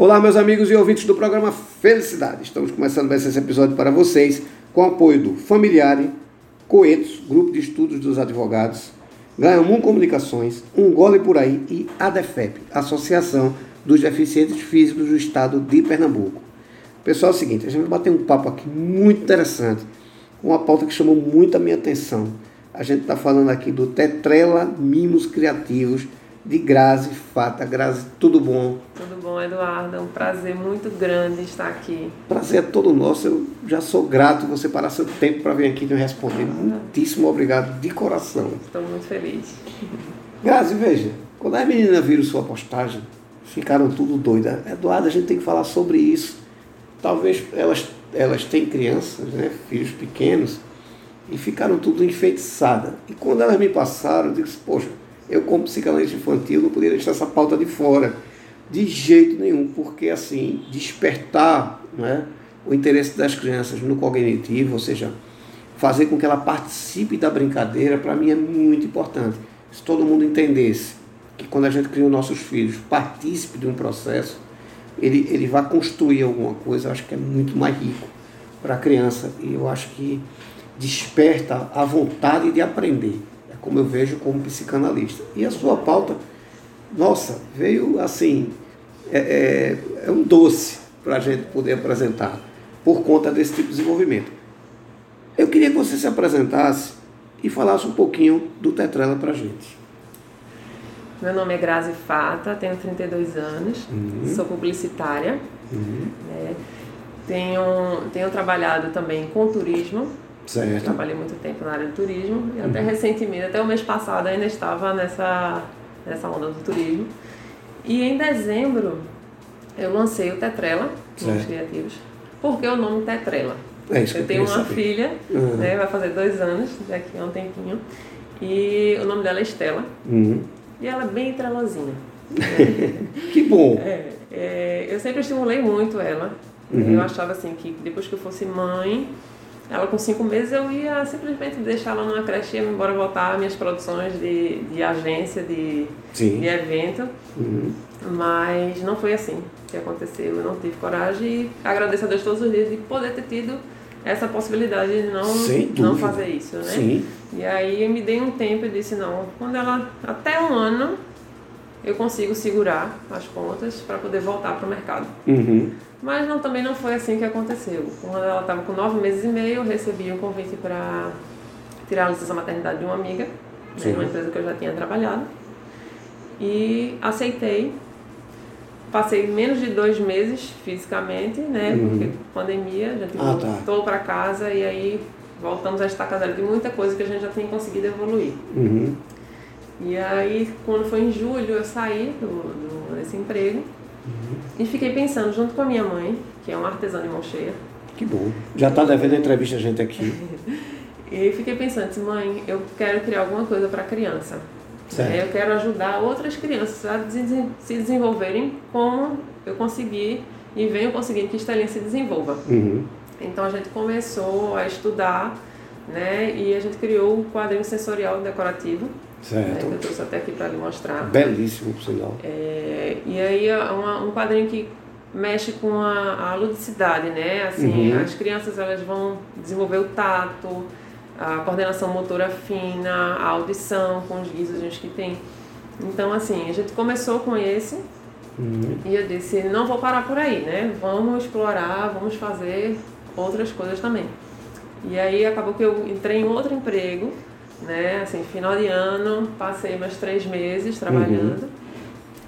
Olá, meus amigos e ouvintes do programa Felicidade. Estamos começando mais esse episódio para vocês com o apoio do Familiare, Coetos, Grupo de Estudos dos Advogados, Ganhamum Comunicações, Um Gole Por Aí e ADEFEP, Associação dos Deficientes Físicos do Estado de Pernambuco. Pessoal, é o seguinte, a gente vai bater um papo aqui muito interessante, com uma pauta que chamou muito a minha atenção. A gente está falando aqui do Tetrela Mimos Criativos, de Grazi Fata. Grazi, tudo bom? Tudo bom, Eduardo. É um prazer muito grande estar aqui. Prazer é todo nosso. Eu já sou grato você parar seu tempo para vir aqui e me responder. Muitíssimo obrigado de coração. Estou muito feliz. Grazi, veja, quando as meninas viram sua postagem, ficaram tudo doidas. Eduardo, a gente tem que falar sobre isso. Talvez elas, elas têm crianças, né, filhos pequenos, e ficaram tudo enfeitiçadas. E quando elas me passaram, eu disse, poxa, eu, como psicanalista infantil, não poderia deixar essa pauta de fora, de jeito nenhum, porque assim, despertar né, o interesse das crianças no cognitivo, ou seja, fazer com que ela participe da brincadeira, para mim é muito importante. Se todo mundo entendesse que quando a gente cria os nossos filhos, participe de um processo, ele, ele vai construir alguma coisa, eu acho que é muito mais rico para a criança. E eu acho que desperta a vontade de aprender como eu vejo como psicanalista. E a sua pauta, nossa, veio assim, é, é, é um doce para a gente poder apresentar, por conta desse tipo de desenvolvimento. Eu queria que você se apresentasse e falasse um pouquinho do Tetrela para a gente. Meu nome é Grazi Fata, tenho 32 anos, uhum. sou publicitária. Uhum. Né? Tenho, tenho trabalhado também com turismo, Certo. Trabalhei muito tempo na área do turismo e até uhum. recentemente, até o mês passado, ainda estava nessa, nessa onda do turismo. E em dezembro eu lancei o Tetrela, nos criativos. Por que o nome Tetrela? É isso eu tenho uma saber. filha, uhum. né, vai fazer dois anos, daqui a um tempinho, e o nome dela é Estela. Uhum. E ela é bem trelozinha. Né? que bom! É, é, eu sempre estimulei muito ela. Uhum. Eu achava assim que depois que eu fosse mãe, ela com cinco meses eu ia simplesmente deixar ela numa creche e ia embora voltar minhas produções de, de agência, de, de evento. Uhum. Mas não foi assim que aconteceu. Eu não tive coragem e agradeço a Deus todos os dias de poder ter tido essa possibilidade de não, não fazer isso, né? Sim. E aí eu me dei um tempo e disse, não, quando ela até um ano eu consigo segurar as contas para poder voltar para o mercado. Uhum. Mas não, também não foi assim que aconteceu. Quando ela estava com nove meses e meio, eu recebi um convite para tirar a licença maternidade de uma amiga, de uma empresa que eu já tinha trabalhado. E aceitei. Passei menos de dois meses fisicamente, né? Uhum. Porque pandemia, a gente ah, tá. voltou para casa e aí voltamos a estar casados de muita coisa que a gente já tinha conseguido evoluir. Uhum. E aí, quando foi em julho, eu saí do, do, desse emprego Uhum. E fiquei pensando, junto com a minha mãe, que é uma artesã de mão cheia. Que bom. Já está devendo entrevista a gente aqui. e fiquei pensando, mãe, eu quero criar alguma coisa para criança. Certo. Eu quero ajudar outras crianças a se desenvolverem como eu consegui e venho conseguindo que Estelinha se desenvolva. Uhum. Então a gente começou a estudar né, e a gente criou o quadrinho sensorial decorativo Certo. Né, eu trouxe até aqui para lhe mostrar. Belíssimo, por sinal. É, e aí é uma, um quadrinho que mexe com a, a ludicidade, né? Assim, uhum. as crianças elas vão desenvolver o tato, a coordenação motora fina, a audição com os guizos que tem. Então, assim, a gente começou com esse uhum. e eu disse, não vou parar por aí, né? Vamos explorar, vamos fazer outras coisas também. E aí acabou que eu entrei em outro emprego né? Assim, final de ano, passei mais três meses trabalhando. Uhum.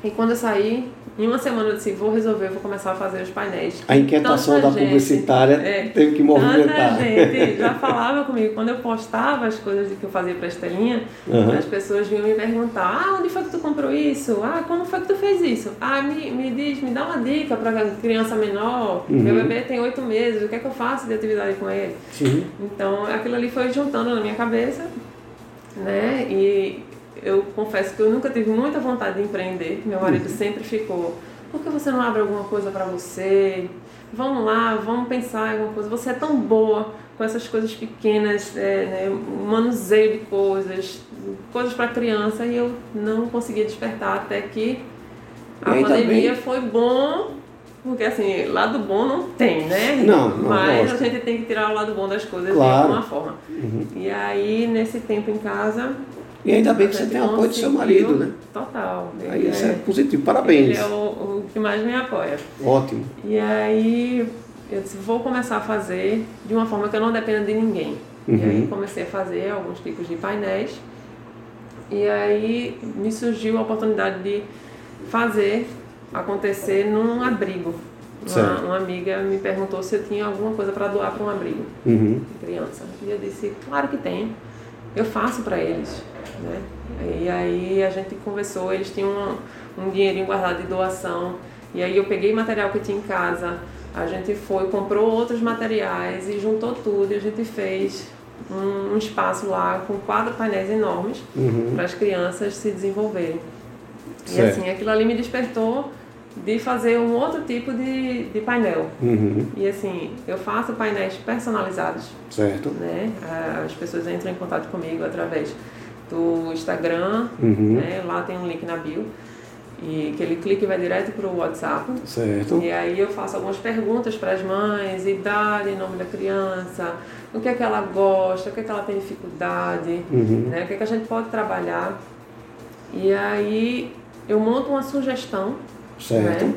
E quando eu saí, em uma semana eu disse, vou resolver, vou começar a fazer os painéis. A inquietação tanta da gente, publicitária é, teve que movimentar. Tanta gente já falava comigo. Quando eu postava as coisas que eu fazia para a Estelinha, uhum. as pessoas vinham me perguntar, ah, onde foi que tu comprou isso? Ah, como foi que tu fez isso? Ah, me, me diz, me dá uma dica para criança menor. Uhum. Meu bebê tem oito meses, o que é que eu faço de atividade com ele? Sim. Então, aquilo ali foi juntando na minha cabeça né? E eu confesso que eu nunca tive muita vontade de empreender. Meu marido uhum. sempre ficou: por que você não abre alguma coisa para você? Vamos lá, vamos pensar em alguma coisa. Você é tão boa com essas coisas pequenas, é, né? manuseio de coisas, coisas para criança, e eu não conseguia despertar até que a pandemia também... foi bom Porque assim, lado bom não tem, né? Não, não Mas lógico. a gente tem que tirar o lado bom das coisas Claro. de alguma forma. Uhum. E aí, nesse tempo em casa. E ainda bem que você tem o apoio do seu marido, né? Total. Aí Ele isso é é- positivo, Ele parabéns. é o, o que mais me apoia. Ótimo. E aí eu disse, vou começar a fazer de uma forma que eu não dependa de ninguém. E Uhum. aí comecei a fazer alguns tipos de painéis. E aí me surgiu a oportunidade de fazer acontecer num abrigo. Uma, uma amiga me perguntou se eu tinha alguma coisa para doar para um abrigo Uhum. de criança. E eu disse, claro que tem. Eu faço para eles. Né? E aí a gente conversou, eles tinham um, um dinheirinho guardado de doação. E aí eu peguei material que tinha em casa, a gente foi, comprou outros materiais e juntou tudo e a gente fez um, um espaço lá com quatro painéis enormes Uhum. para as crianças se desenvolverem. E Certo. assim, aquilo ali me despertou de fazer um outro tipo de, de painel. Uhum. E assim, eu faço painéis personalizados Certo. né? As pessoas entram em contato comigo através do Instagram, Uhum. né? Lá tem um link na bio. E que ele clica e vai direto para o WhatsApp. Certo. E aí eu faço algumas perguntas para as mães, idade, nome da criança, o que é que ela gosta, o que é que ela tem dificuldade, Uhum. né? O que é que a gente pode trabalhar. E aí eu monto uma sugestão Certo. né,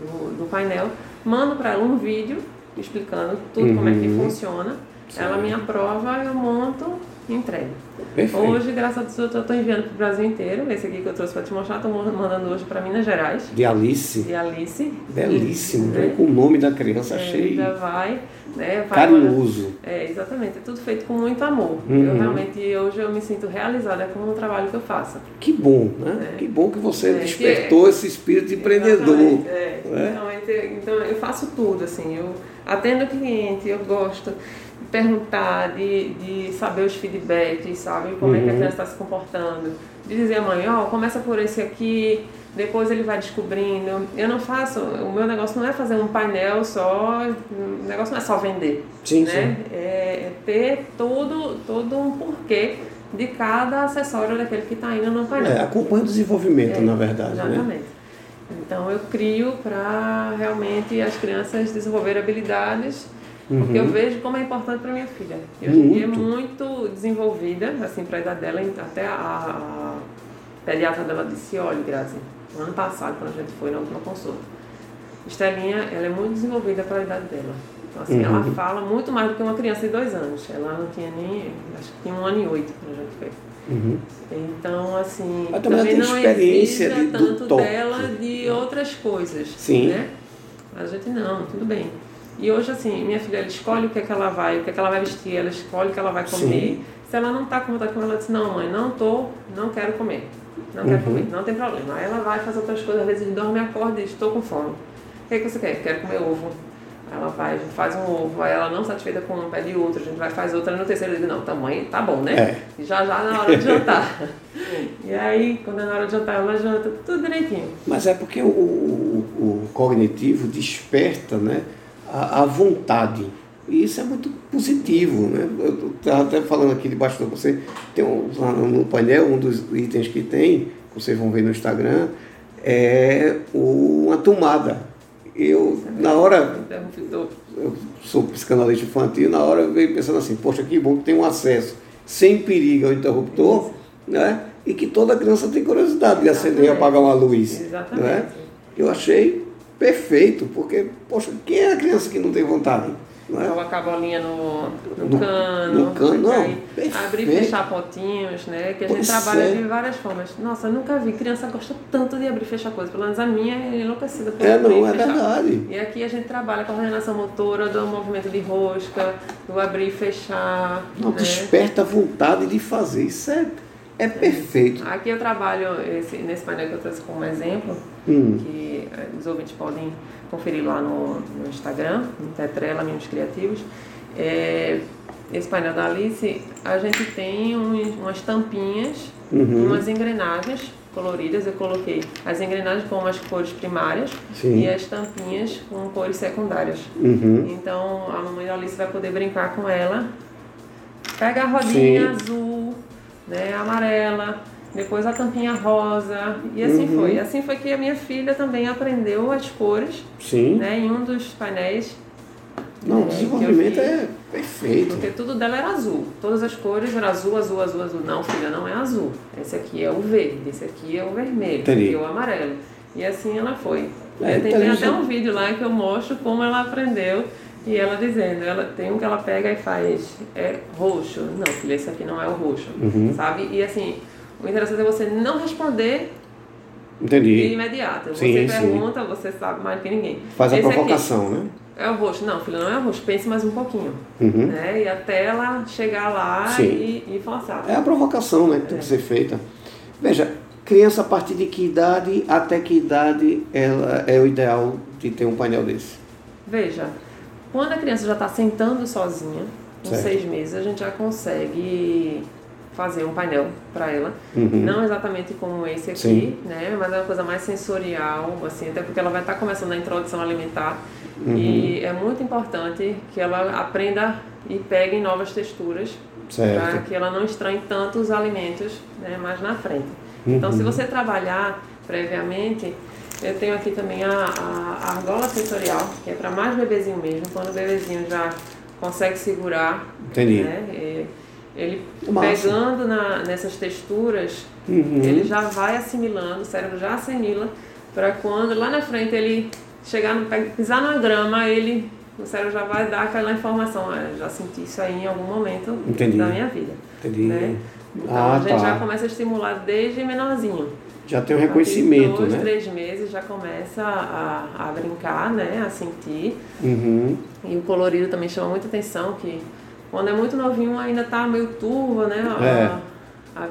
do, do painel, mando para ela um vídeo explicando tudo como é que Uhum. funciona. Certo. Ela me aprova, eu monto e entrego. Perfeito. Hoje, graças a Deus, eu estou enviando para o Brasil inteiro. Esse aqui que eu trouxe para te mostrar, estou mandando hoje para Minas Gerais. De Alice. De Alice. Belíssimo. Né? Com o nome da criança, É, achei Já vai, né? vai carinhoso. É, exatamente. É tudo feito com muito amor. Uhum. Eu realmente, hoje eu me sinto realizada com o trabalho que eu faço. Que bom, né? É. Que bom que você É, despertou esse espírito empreendedor. É. né? Realmente, então eu faço tudo, assim, eu atendo o cliente, eu gosto perguntar, de, de saber os feedbacks, sabe? Como é que a Uhum. criança está se comportando. De dizer à mãe, ó, começa por esse aqui, depois ele vai descobrindo. Eu não faço, o meu negócio não é fazer um painel só, o negócio não é só vender. Sim, né? É, é ter todo, todo um porquê de cada acessório daquele que está indo no painel. É, acompanha o desenvolvimento, É, na verdade, né? Exatamente. Então eu crio para realmente as crianças desenvolverem habilidades, porque eu vejo como é importante para minha filha. E hoje em dia é Uhum. Muito. desenvolvida, assim, para a idade dela, até a, a pediatra dela disse, olha, Grazi, no ano passado, quando a gente foi na última consulta, Estelinha, ela é muito desenvolvida para a idade dela. Então, assim, ela Uhum. fala muito mais do que uma criança de dois anos. Ela não tinha nem, acho que tinha um ano e oito quando a gente fez. Uhum. Então, assim, Mas também ela tem não experiência exija de- do tanto toque. dela de outras coisas, Sim. né? A gente não, tudo bem. E hoje, assim, minha filha, ela escolhe o que é que ela vai, o que é que ela vai vestir, ela escolhe o que ela vai comer. Sim. Se ela não está com vontade de comer, ela diz, não, mãe, não tô, não quero comer. Não quero Uhum. comer, não tem problema. Aí ela vai fazer outras coisas, às vezes dorme, acorda e diz, estou com fome. O que, é que você quer? Quero comer ovo. Aí ela vai, faz um ovo, aí ela não satisfeita com um, pede outro, a gente vai faz outra, no terceiro eu digo, não, tamanho tá bom, né? É. Já já na hora de jantar. e aí, quando é na hora de jantar, ela janta tudo direitinho. Mas é porque o, o- o cognitivo desperta né, a, a vontade. E isso é muito positivo. Né? Eu estava até falando aqui debaixo de você, tem um, no painel, um dos itens que tem, que vocês vão ver no Instagram, é uma tomada. Eu, na hora, eu sou psicanalista infantil, na hora eu veio pensando assim, poxa, que bom que tem um acesso sem perigo ao interruptor, né? E que toda criança tem curiosidade de acender e apagar uma luz. Exatamente. Né? Eu achei perfeito, porque, poxa, quem é a criança que não tem vontade? Não é? Colocar a bolinha no, no, No- cano. no cano, não. Abrir e fechar potinhos, né? Que a gente Pois trabalha é. de várias formas. Nossa, eu nunca vi. Criança gosta tanto de abrir e fechar coisas. Pelo menos a minha é enlouquecida por É, não, é fechar. verdade. E aqui a gente trabalha com a coordenação motora, do movimento de rosca, do abrir e fechar. Não, né? desperta a vontade de fazer. Isso é, é perfeito. Aqui eu trabalho esse, nesse painel que eu trouxe como exemplo, Hum. que eh, os ouvintes podem conferir lá no, no Instagram, no Tetrela Mimos Criativos. É, esse painel da Alice, a gente tem um- umas tampinhas, Uhum. umas engrenagens coloridas. Eu coloquei as engrenagens com as cores primárias Sim. e as tampinhas com cores secundárias. Uhum. Então a mamãe da Alice vai poder brincar com ela. Pega a rodinha Sim. azul, né, amarela, depois a tampinha rosa, e assim Uhum. foi. Assim foi que a minha filha também aprendeu as cores, Sim. né, em um dos painéis. Não, o né, desenvolvimento é perfeito. Porque tudo dela era azul. Todas as cores eram azul, azul, azul, azul. Não, filha, não é azul. Esse aqui é o verde, esse aqui é o vermelho, esse Entendi. aqui é o amarelo. E assim ela foi. É, tem até um vídeo lá que eu mostro como ela aprendeu. E ela dizendo, ela tem um que ela pega e faz é roxo. Não, filha, esse aqui não é o roxo. Uhum. Sabe? E assim, o interessante é você não responder de Entendi. imediato. Você Sim, sim. pergunta, você sabe mais que ninguém. Faz a Esse aqui provocação, né? é o roxo. Não, filha, não é o roxo. Pense mais um pouquinho Uhum. né? E até ela chegar lá Sim. e, e forçar. É a provocação né, que tem que ser feita. Veja, criança a partir de que idade, até que idade ela é o ideal de ter um painel desse? Veja, quando a criança já está sentando sozinha, com Certo. seis meses, a gente já consegue fazer um painel para ela. Uhum. Não exatamente como esse aqui, Sim. né? Mas é uma coisa mais sensorial, assim, até porque ela vai estar começando a introdução alimentar. Uhum. E é muito importante que ela aprenda e pegue novas texturas para que ela não estranhe tanto os alimentos né, mais na frente. Então, Uhum. se você trabalhar previamente, eu tenho aqui também a, a, a argola sensorial, que é para mais bebezinho mesmo, quando o bebezinho já consegue segurar, Entendi. né, e- ele Massa. pegando na, nessas texturas, Uhum. ele já vai assimilando, o cérebro já assimila, para quando lá na frente ele chegar no, pisar na grama, ele o cérebro já vai dar aquela informação, ah, eu já senti isso aí em algum momento Entendi. da minha vida. Entendi. Né? Então Ah, a gente tá. já começa a estimular desde menorzinho. Já tem um reconhecimento, dois, né? três meses já começa a, a brincar, né? A sentir. Uhum. E o colorido também chama muita atenção, que quando é muito novinho ainda tá meio turva, né? A, É. a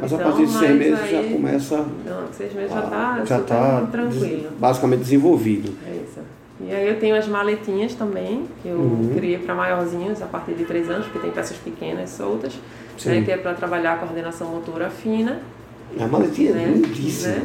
Mas a visão, partir de seis meses aí- já começa Não, seis meses já a- tá já super tá tranquilo. basicamente desenvolvido. É isso. E aí eu tenho as maletinhas também, que eu Uhum. criei para maiorzinhos a partir de 3 anos, porque tem peças pequenas soltas, né, que é para trabalhar a coordenação motora fina. A maletinha é né, lindíssima. né?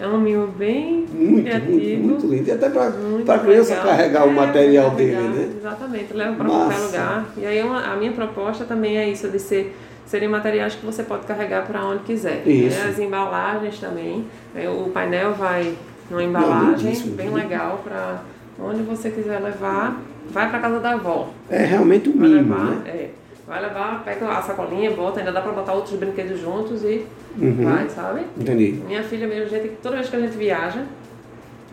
É um mimo bem Muito, muito, criativo. muito lindo. E até para muito a criança carregar o É, material pra dele, né? Exatamente, leva para qualquer lugar. E aí uma- a minha proposta também é isso, de ser serem materiais que você pode carregar para onde quiser. Isso. né? As embalagens também. É, O painel vai numa embalagem lindíssimo, bem né? legal para onde você quiser levar. Vai para casa da avó. É realmente o Vai mínimo, levar, né? é. Vai levar, pega a sacolinha, bota, ainda dá para botar outros brinquedos juntos e Uhum. vai, sabe? Entendi. Minha filha mesmo, gente, toda vez que a gente viaja,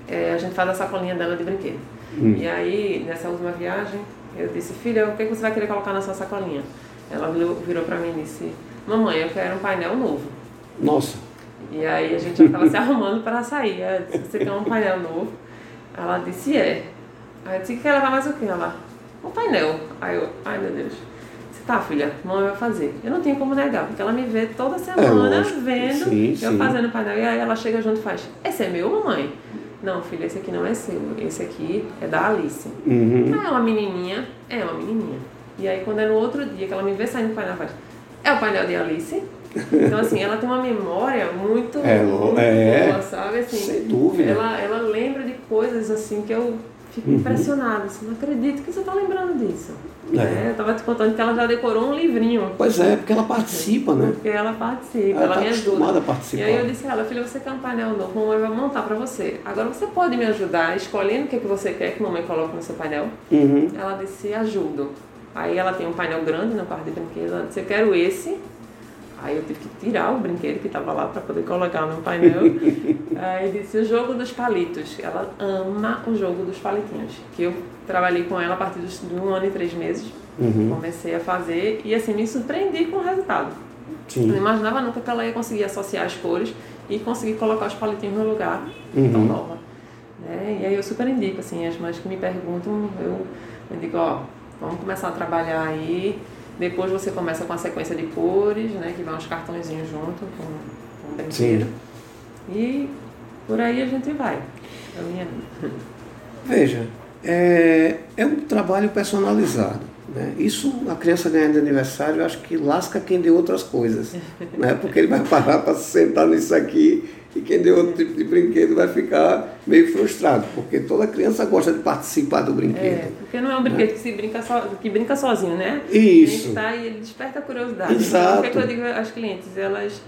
é, a gente faz a sacolinha dela de brinquedo. Hum. E aí, nessa última viagem, eu disse, filha, o que, que você vai querer colocar na sua sacolinha? Ela virou, pra mim e disse, mamãe, eu quero um painel novo. Nossa. E aí a gente já estava se arrumando para sair. Eu disse, você quer um painel novo? Ela disse, é. Aí eu disse, quer levar mais o quê? Ela, um painel. Aí eu, ai meu Deus. Tá filha, mamãe vai fazer. Eu não tinha como negar, porque ela me vê toda semana É, vendo Sim, eu sim. fazendo painel. E aí ela chega junto e faz, esse é meu, mamãe? Não, filha, esse aqui não é seu. Esse aqui é da Alice. Uhum. Ah, é uma menininha? É uma menininha. E aí quando é no outro dia que ela me vê saindo do painel, ela faz, é o painel de Alice? Então assim, ela tem uma memória muito, É, muito é. boa, sabe? Assim, Sem dúvida. Ela, ela lembra de coisas assim que eu fico Uhum. impressionada. Assim, não acredito que você tá lembrando disso. É. Né? Eu tava te contando que ela já decorou um livrinho. Pois é, porque ela participa, né? Porque ela participa, Ela ela, tá me acostumada ajuda. a participar. E aí eu disse a ela, filha, você quer um painel novo, mamãe vai montar pra você. Agora você pode me ajudar escolhendo o que, é que você quer que mamãe coloque no seu painel? Uhum. Ela disse, ajudo. Aí ela tem um painel grande na parte de brinquedo, ela disse, eu quero esse. Aí eu tive que tirar o brinquedo que estava lá para poder colocar no painel. Aí disse, o jogo dos palitos. Ela ama o jogo dos palitinhos. Que eu trabalhei com ela a partir de um ano e três meses. Uhum. Comecei a fazer e assim, me surpreendi com o resultado. Eu não Sim. imaginava nunca que ela ia conseguir associar as cores e conseguir colocar os palitinhos no lugar tão Uhum. nova. Né? E aí eu super indico, assim, as mães que me perguntam, eu, eu digo, ó, vamos começar a trabalhar aí. Depois você começa com a sequência de cores, né? Que vai uns cartõezinhos junto com, com o brinquedo. Sim. E por aí a gente vai. caminhando. Veja, é, é um trabalho personalizado. Né? Isso, a criança ganhando de aniversário, eu acho que lasca quem deu outras coisas. né? Porque ele vai parar para se sentar nisso aqui e quem deu outro tipo de brinquedo vai ficar meio frustrado, porque toda criança gosta de participar do É, brinquedo. porque não é um brinquedo que, se brinca so, que brinca sozinho, né? Isso. Tá e ele desperta a curiosidade. Exato. Então, o que, é que eu digo às clientes? Elas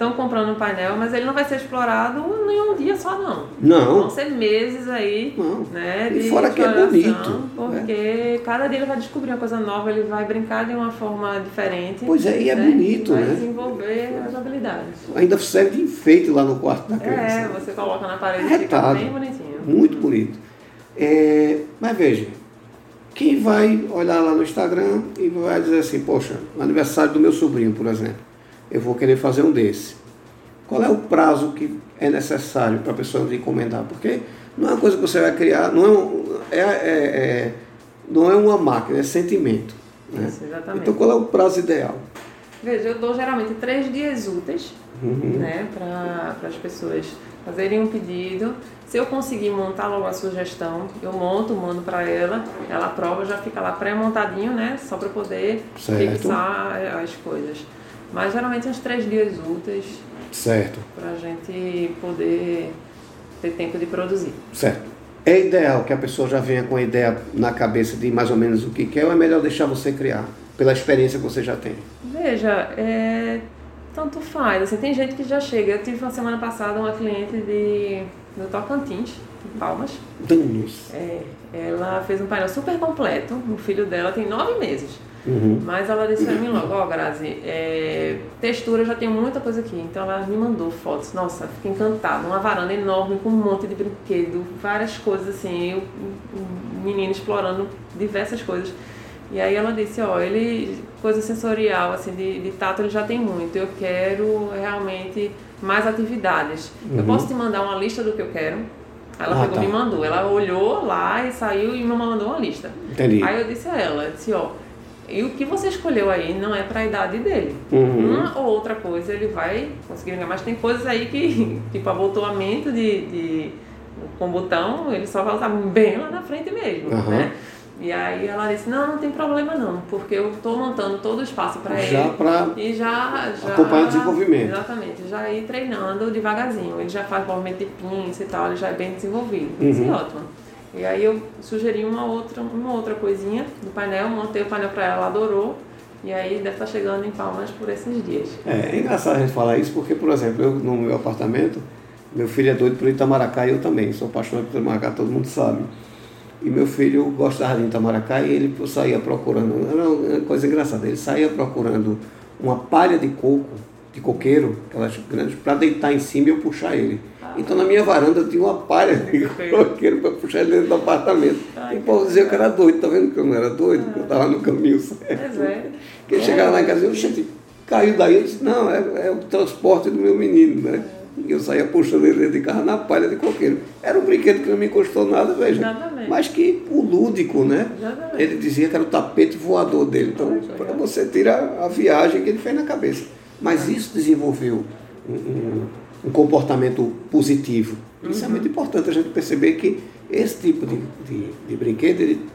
estão comprando um painel, mas ele não vai ser explorado em um dia só, não. Não. Vão ser meses aí, Não. né? E fora que é bonito, né? Porque cada dia ele vai descobrir uma coisa nova, ele vai brincar de uma forma diferente. Pois é, e é né? bonito, vai né? desenvolver as habilidades. Ainda serve de enfeite lá no quarto da criança. É, você coloca na parede e fica Retado. bem bonitinho. Muito bonito. É, mas veja, quem vai olhar lá no Instagram e vai dizer assim, poxa, aniversário do meu sobrinho, por exemplo, eu vou querer fazer um desse. Qual é o prazo que é necessário para a pessoa encomendar? Porque não é uma coisa que você vai criar, não é, um- é, é- é- não é uma máquina, é sentimento. Né? Isso. Então qual é o prazo ideal? Veja, eu dou geralmente três dias úteis Uhum. né, para as pessoas fazerem um pedido. Se eu conseguir montar logo a sugestão, eu monto, mando para ela, ela aprova, já fica lá pré-montadinho, né? Só para poder Certo. fixar eh, as coisas. Mas geralmente uns três dias úteis Certo, para a gente poder ter tempo de produzir. certo. É ideal que a pessoa já venha com a ideia na cabeça de mais ou menos o que quer ou é melhor deixar você criar, pela experiência que você já tem? Veja, é, tanto faz. Assim, tem gente que já chega. Eu tive uma semana passada uma cliente de, do Tocantins, em Palmas. Danos. É, ela fez um painel super completo. O filho dela tem nove meses. Uhum. Mas ela disse pra mim logo, ó, Grazi, é, textura eu já tenho muita coisa aqui. Então ela me mandou fotos. Nossa, fiquei encantada. Uma varanda enorme com um monte de brinquedo, várias coisas assim. Eu, um menino explorando diversas coisas. E aí ela disse, ó, ele, coisa sensorial, assim, de, de tato ele já tem muito. Eu quero realmente mais atividades. Eu Uhum. posso te mandar uma lista do que eu quero? Ela Ah, pegou tá. me mandou. Ela olhou lá e saiu e me mandou uma lista. Entendi. Aí eu disse a ela, eu disse, ó, e o que você escolheu aí não é para a idade dele. Uhum. Uma ou outra coisa ele vai conseguir ganhar, mas tem coisas aí que, tipo abotoamento de, de com botão, ele só vai usar bem lá na frente mesmo, Aham. né? E aí ela disse, não, não tem problema não, porque eu tô montando todo o espaço para Já ele. para E já, já. Acompanhar o desenvolvimento. Exatamente, já ir treinando devagarzinho. Ele já faz movimento de pinça e tal, ele já é bem desenvolvido. Uhum. Isso é ótimo. E aí eu sugeri uma outra, uma outra coisinha do painel, montei o painel para ela, ela adorou. E aí deve estar chegando em Palmas por esses dias. É, é engraçado a gente falar isso porque, por exemplo, eu no meu apartamento, meu filho é doido por Itamaracá e eu também, sou apaixonado por Itamaracá, todo mundo sabe. E meu filho gostava de Itamaracá e ele saía procurando, era uma coisa engraçada, ele saía procurando uma palha de coco, de coqueiro, aquelas grandes, para deitar em cima e eu puxar ele. Então na minha varanda tinha uma palha de coqueiro para puxar ele dentro do apartamento. Ai, e o povo dizia que era doido, tá vendo que eu não era doido, que eu estava no caminho certo. Pois é. Porque ele chegava lá em casa e gente, caiu daí, eu disse, não, é, é o transporte do meu menino, né? E eu saía puxando ele dentro de casa na palha de coqueiro. Era um brinquedo que não me custou nada, veja. Exatamente. Mas que o lúdico, né? Exatamente. Ele dizia que era o tapete voador dele. Então, para você tirar a viagem que ele fez na cabeça. Mas isso desenvolveu um, um- um comportamento positivo. Isso é Uhum. muito importante a gente perceber que esse tipo de, de, de brinquedo, ele,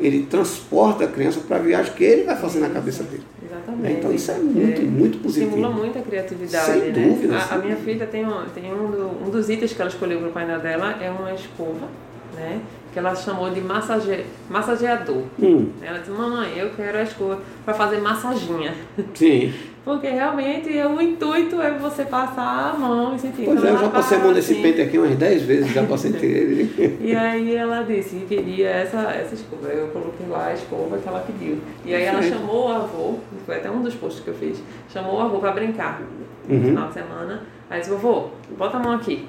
ele transporta a criança para a viagem que ele vai fazer na cabeça dele. Exatamente. Então isso é muito, muito positivo. Estimula muito a criatividade, Sem né? dúvida, A, a minha filha tem, um, tem um, do- um dos itens que ela escolheu para o painel dela é uma escova, né? Que ela chamou de massage, massageador. Hum, Ela disse, mamãe, eu quero a escova para fazer massaginha. sim. Porque realmente o intuito é você passar a mão e sentir. Pois Então é, eu já passei a mão nesse assim. pente aqui umas 10 vezes, já passei ele. E aí ela disse que queria essa, essa escova. Eu coloquei lá a escova que ela pediu. E aí ela chamou o avô, foi até um dos posts que eu fiz, chamou o avô para brincar no Uhum. final de semana. Aí disse, vovô, bota a mão aqui.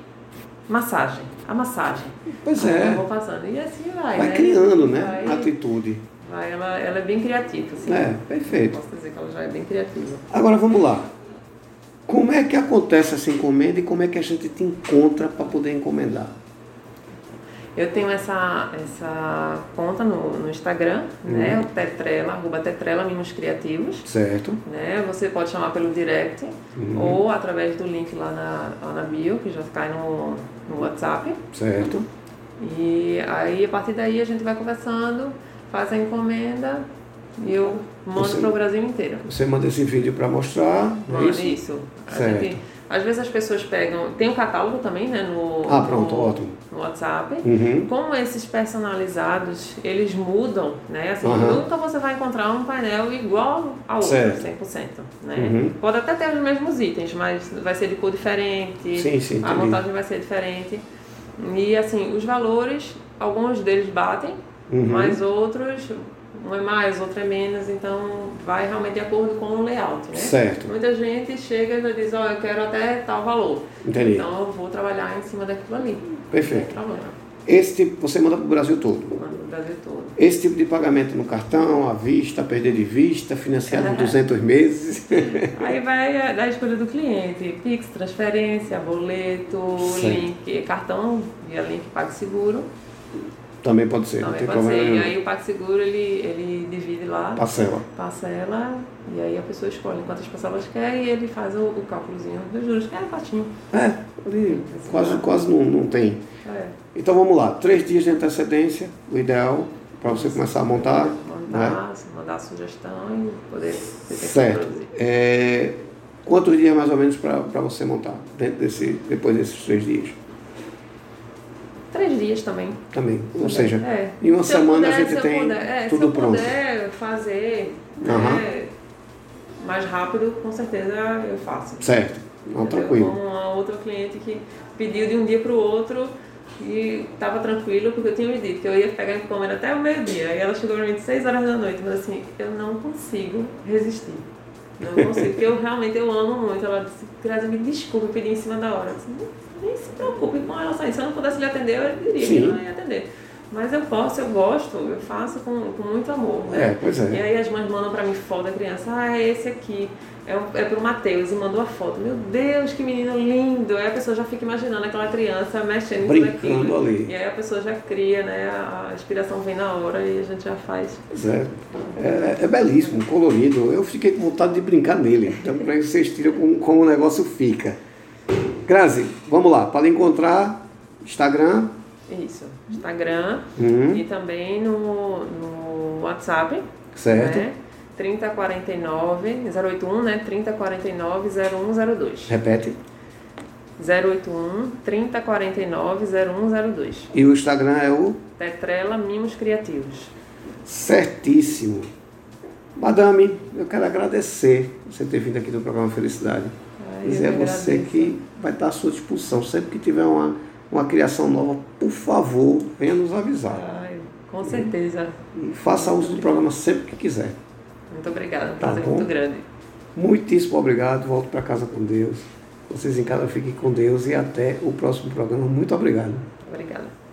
Massagem, a massagem. Pois Aí é, Eu vou passando. E assim vai, vai né? criando, né? Vai, Atitude. Ela, ela é bem criativa, assim. É, perfeito. Posso dizer que ela já é bem criativa. Agora vamos lá. Como é que acontece essa encomenda e como é que a gente te encontra para poder encomendar? Eu tenho essa, essa conta no, no Instagram, Uhum. né? O Tetrela, arroba Tetrela Mimos Criativos. Certo? Né? Você pode chamar pelo direct Uhum. ou através do link lá na, lá na bio, que já cai no, no WhatsApp. Certo? E aí, a partir daí, a gente vai conversando, faz a encomenda e eu mando para o Brasil inteiro. Você manda esse vídeo para mostrar, não é isso? isso. A Certo. gente Às vezes as pessoas pegam. Tem um catálogo também, né? No, ah, pronto, no, ótimo. No WhatsApp. Uhum. Como esses personalizados, eles mudam, né? Assim, Uhum. Nunca você vai encontrar um painel igual ao outro, Certo. 100%. Né? Uhum. Pode até ter os mesmos itens, mas vai ser de cor diferente. Sim, sim, a entendi. montagem vai ser diferente. E assim, os valores, alguns deles batem, Uhum. mas outros, um é mais, outro é menos, então vai realmente de acordo com o layout, né? Certo. Muita gente chega e diz, ó, eu quero até tal valor. Entendi. Então eu vou trabalhar em cima daquilo ali. Perfeito. Esse tipo, você manda para o Brasil todo. Mando no Brasil todo. Esse tipo de pagamento no cartão, à vista, perder de vista, financiado em 200 meses. Aí vai a- da escolha do cliente, Pix, transferência, boleto, link, cartão via link PagSeguro. Também pode ser, não Também tem pode ser. E aí o PagSeguro ele, ele divide lá, Parcela. parcela, e aí a pessoa escolhe quantas parcelas quer e ele faz o, o cálculozinho dos juros, que é fatinho. É, ali quase, quase não, não tem. É, Então vamos lá, três dias de antecedência, o ideal, para você começar a montar. Né? mandar, mandar a sugestão e poder Certo. É, quantos dias mais ou menos para você montar, dentro desse, depois desses três dias? Três dias também. Também. Ou Também. seja, É. em uma Se semana puder, a gente se tem puder, é, tudo se eu pronto. puder fazer né, mais rápido, com certeza eu faço. Certo, não, Entendeu? tranquilo. Uma outra cliente que pediu de um dia para o outro e estava tranquilo, porque eu tinha me dito que eu ia pegar encomenda até o meio-dia. E ela chegou para mim de 6 horas da noite, mas assim, eu não consigo resistir. Não consigo, porque eu realmente eu amo muito. Ela disse, Grazi, me desculpe, eu pedi em cima da hora. Eu disse, "Não- nem se preocupe com relação a isso. Se eu não pudesse lhe atender, eu diria Sim. que não ia atender. Mas eu posso, eu gosto, eu faço com, com muito amor. Né? É, pois é. E aí as mães mandam pra mim foto da criança. Ah, é esse aqui. É, é pro Matheus. E mandou a foto. Meu Deus, que menino lindo. Aí a pessoa já fica imaginando aquela criança mexendo Brincando ali. E aí a pessoa já cria, né? A inspiração vem na hora e a gente já faz. Pois é. É, é belíssimo, colorido. Eu fiquei com vontade de brincar nele. Então, para vocês tiram como, como o negócio fica. Grazi, vamos lá. Para encontrar, Instagram. Isso. Instagram Uhum. e também no, no WhatsApp. Certo. Né? 3049, 081, né? 3049 0102. Repete. 081 3049 0102. E o Instagram é o Tetrela Mimos Criativos. certíssimo. Madame, eu quero agradecer você ter vindo aqui no programa Felicidade. A que você agradeço. que vai estar à sua disposição. Sempre que tiver uma, uma criação nova, por favor, venha nos avisar. Ai, com certeza. E faça uso do programa sempre que quiser. Muito obrigada. Um Tá prazer bom. muito grande. Muitíssimo obrigado. Volto para casa com Deus. Vocês em casa fiquem com Deus e até o próximo programa. Muito obrigado. Obrigada.